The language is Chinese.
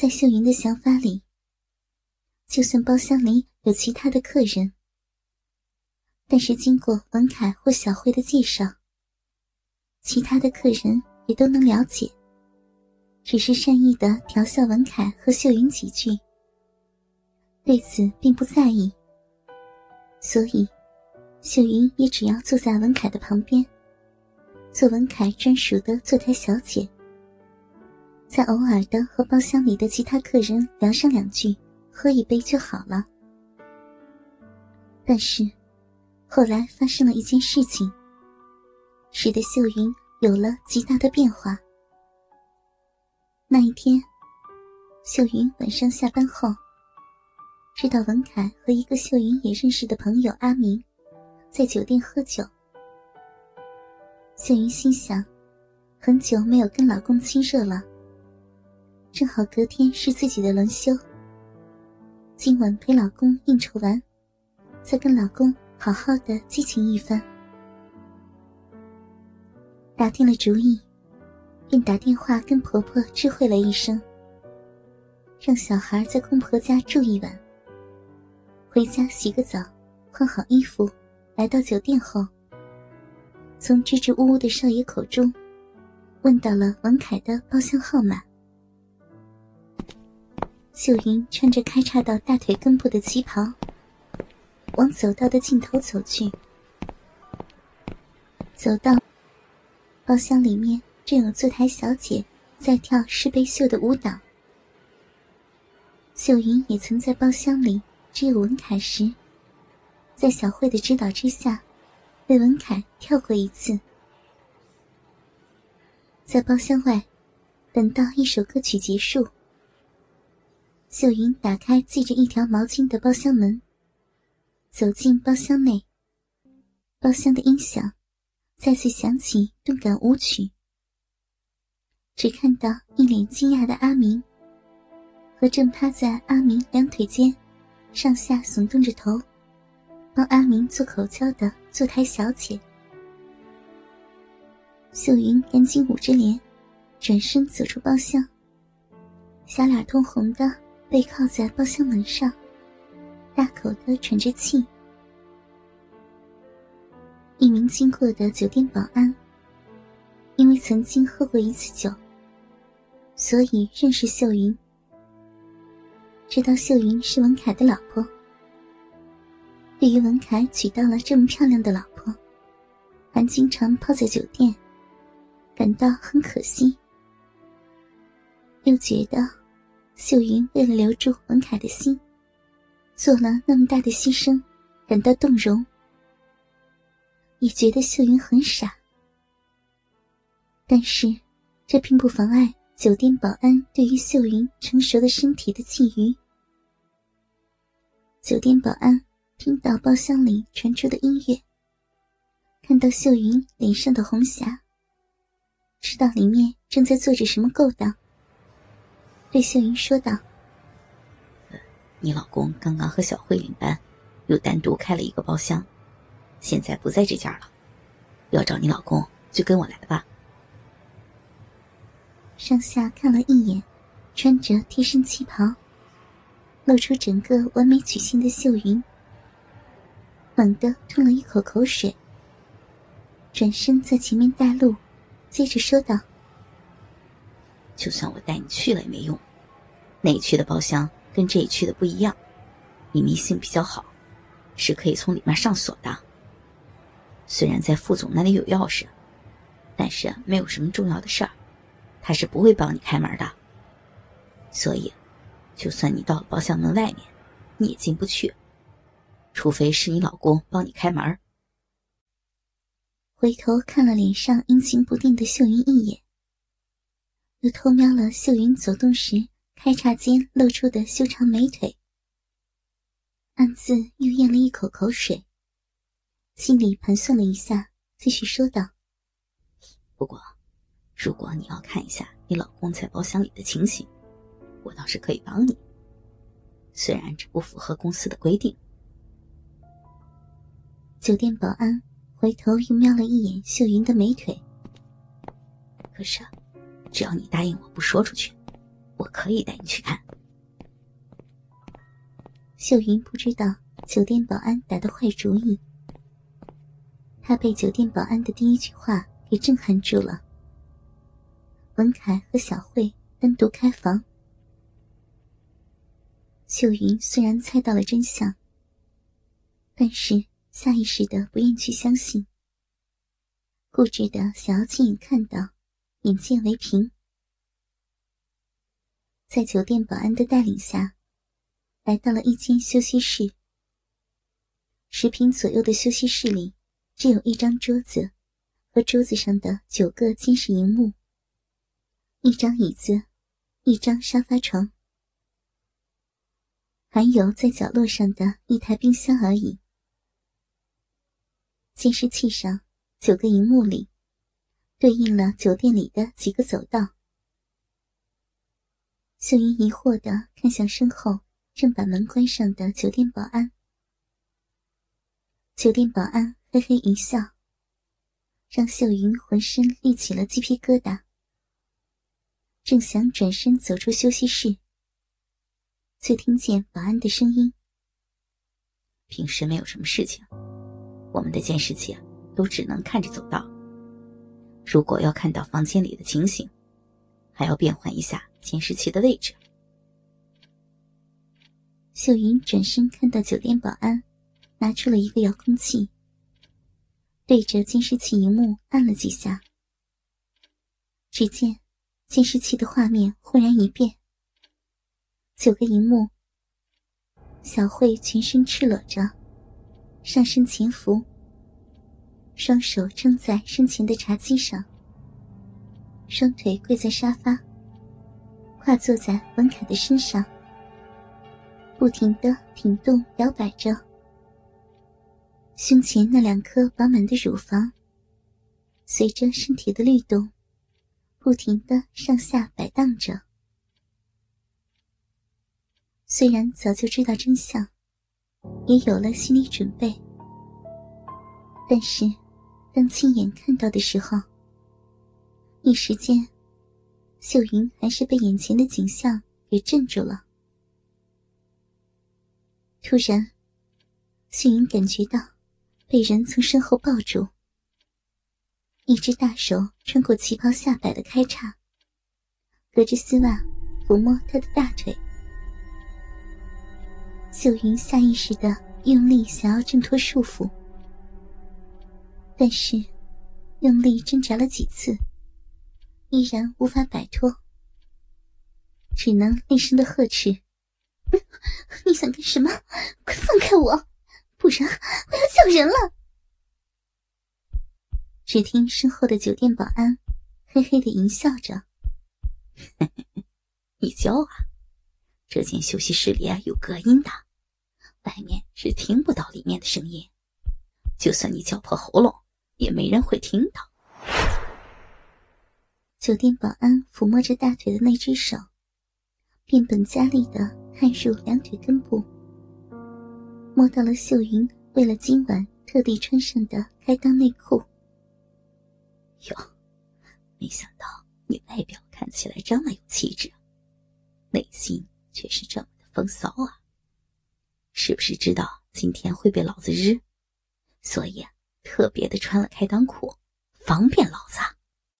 在秀云的想法里，就算包厢里有其他的客人，但是经过文凯或小慧的介绍，其他的客人也都能了解，只是善意的调笑文凯和秀云几句，对此并不在意，所以秀云也只要坐在文凯的旁边，做文凯专属的坐台小姐。再偶尔的和包厢里的其他客人聊上两句，喝一杯就好了。但是，后来发生了一件事情，使得秀云有了极大的变化。那一天，秀云晚上下班后，知道文凯和一个秀云也认识的朋友阿明，在酒店喝酒。秀云心想，很久没有跟老公亲热了。正好隔天是自己的轮休，今晚陪老公应酬完，再跟老公好好的激情一番。打定了主意，便打电话跟婆婆知会了一声，让小孩在公婆家住一晚。回家洗个澡，换好衣服，来到酒店后，从支支吾吾的少爷口中，问到了王凯的包厢号码。秀云穿着开叉到大腿根部的旗袍，往走道的尽头走去。走到包厢里面，正有坐台小姐在跳湿背秀的舞蹈。秀云也曾在包厢里只有文凯时，在小慧的指导之下，为文凯跳过一次。在包厢外，等到一首歌曲结束。秀云打开系着一条毛巾的包厢门，走进包厢内。包厢的音响再次响起动感舞曲。只看到一脸惊讶的阿明，和正趴在阿明两腿间，上下耸动着头，帮阿明做口交的坐台小姐。秀云赶紧捂着脸，转身走出包厢，小脸通红的。背靠在包厢门上，大口的喘着气。一名经过的酒店保安，因为曾经喝过一次酒，所以认识秀云，知道秀云是文凯的老婆。对于文凯娶到了这么漂亮的老婆，还经常泡在酒店，感到很可惜，又觉得。秀云为了留住文凯的心，做了那么大的牺牲，感到动容，也觉得秀云很傻。但是，这并不妨碍酒店保安对于秀云成熟的身体的觊觎。酒店保安听到包厢里传出的音乐，看到秀云脸上的红霞，知道里面正在做着什么勾当。对秀云说道：“你老公刚刚和小慧领班，又单独开了一个包厢，现在不在这家了。要找你老公，就跟我来吧。”上下看了一眼，穿着贴身旗袍，露出整个完美曲线的秀云，猛地吞了一口口水，转身在前面带路，接着说道。就算我带你去了也没用，那一区的包厢跟这一区的不一样，你迷信比较好，是可以从里面上锁的。虽然在副总那里有钥匙，但是没有什么重要的事儿，他是不会帮你开门的。所以，就算你到了包厢门外面，你也进不去，除非是你老公帮你开门。回头看了脸上阴晴不定的秀云一眼。又偷瞄了秀云走动时开叉间露出的修长美腿，暗自又咽了一口口水，心里盘算了一下，继续说道：“不过，如果你要看一下你老公在包厢里的情形，我倒是可以帮你。虽然这不符合公司的规定。”酒店保安回头又瞄了一眼秀云的美腿，可是。只要你答应我不说出去，我可以带你去看。秀云不知道酒店保安打的坏主意，她被酒店保安的第一句话给震撼住了。文凯和小慧单独开房，秀云虽然猜到了真相，但是下意识的不愿去相信，固执的想要亲眼看到，眼见为凭。在酒店保安的带领下，来到了一间休息室。十平左右的休息室里，只有一张桌子和桌子上的九个监视荧幕，一张椅子，一张沙发床，还有在角落上的一台冰箱而已。监视器上九个荧幕里，对应了酒店里的几个走道。秀云疑惑的看向身后正把门关上的酒店保安。酒店保安嘿嘿一笑，让秀云浑身立起了鸡皮疙瘩。正想转身走出休息室，却听见保安的声音：“平时没有什么事情，我们的监视器都只能看着走道。如果要看到房间里的情形，还要变换一下。”监视器的位置。秀云转身看到酒店保安拿出了一个遥控器，对着监视器荧幕按了几下。只见监视器的画面忽然一变，九个荧幕，小慧全身赤裸着，上身潜伏，双手撑在身前的茶几上，双腿跪在沙发。跨坐在文凯的身上，不停的挺动摇摆着。胸前那两颗饱满的乳房，随着身体的律动，不停的上下摆荡着。虽然早就知道真相，也有了心理准备，但是当亲眼看到的时候，一时间。秀云还是被眼前的景象给镇住了。突然，秀云感觉到被人从身后抱住，一只大手穿过旗袍下摆的开叉，隔着丝袜抚摸她的大腿。秀云下意识的用力想要挣脱束缚，但是用力挣扎了几次。依然无法摆脱，只能厉声的呵斥：“ 你想干什么？快放开我，不然我要叫人了！”只听身后的酒店保安嘿嘿的淫笑着：“你叫啊！这间休息室里啊有隔音的，外面是听不到里面的声音。就算你叫破喉咙，也没人会听到。”酒店保安抚摸着大腿的那只手，变本加厉的探入两腿根部，摸到了秀云为了今晚特地穿上的开裆内裤。哟，没想到你外表看起来这么有气质，内心却是这么的风骚啊！是不是知道今天会被老子日，所以特别的穿了开裆裤，方便老子？